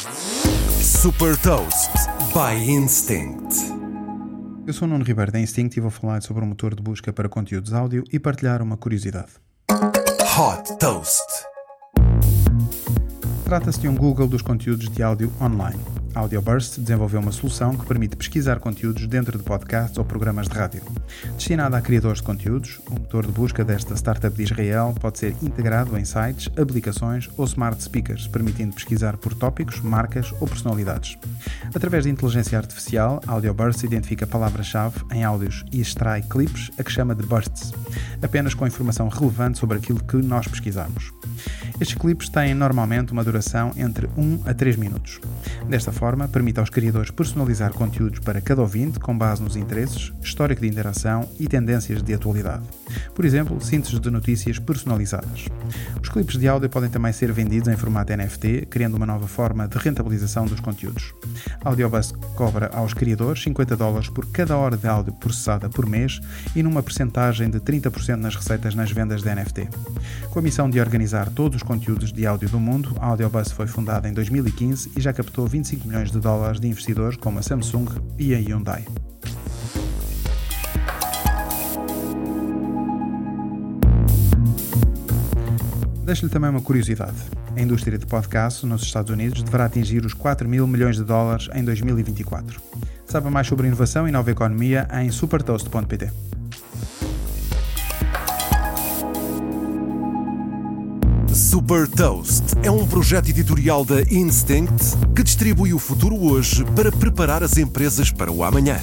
Super Toast by Instinct. Eu sou o Nuno Ribeiro da Instinct e vou falar sobre o motor de busca para conteúdos áudio e partilhar uma curiosidade. Hot Toast. Trata-se de um Google dos conteúdos de áudio online. AudioBurst desenvolveu uma solução que permite pesquisar conteúdos dentro de podcasts ou programas de rádio. Destinada a criadores de conteúdos, o motor de busca desta startup de Israel pode ser integrado em sites, aplicações ou smart speakers, permitindo pesquisar por tópicos, marcas ou personalidades. Através de inteligência artificial, AudioBurst identifica palavras-chave em áudios e extrai clipes a que chama de bursts, apenas com informação relevante sobre aquilo que nós pesquisamos. Estes clipes têm normalmente uma duração entre 1 a 3 minutos. Desta forma, permite aos criadores personalizar conteúdos para cada ouvinte com base nos interesses, histórico de interação e tendências de atualidade. Por exemplo, síntese de notícias personalizadas. Os clipes de áudio podem também ser vendidos em formato NFT, criando uma nova forma de rentabilização dos conteúdos. A Audiobus cobra aos criadores 50 dólares por cada hora de áudio processada por mês e numa percentagem de 30% nas receitas nas vendas de NFT. Com a missão de organizar todos os conteúdos de áudio do mundo, a Audiobus foi fundada em 2015 e já captou 25 milhões de dólares de investidores como a Samsung e a Hyundai. Deixo-lhe também uma curiosidade. A indústria de podcast nos Estados Unidos deverá atingir os 4 mil milhões de dólares em 2024. Saiba mais sobre inovação e nova economia em supertoast.pt. Super Toast é um projeto editorial da Instinct que distribui o futuro hoje para preparar as empresas para o amanhã.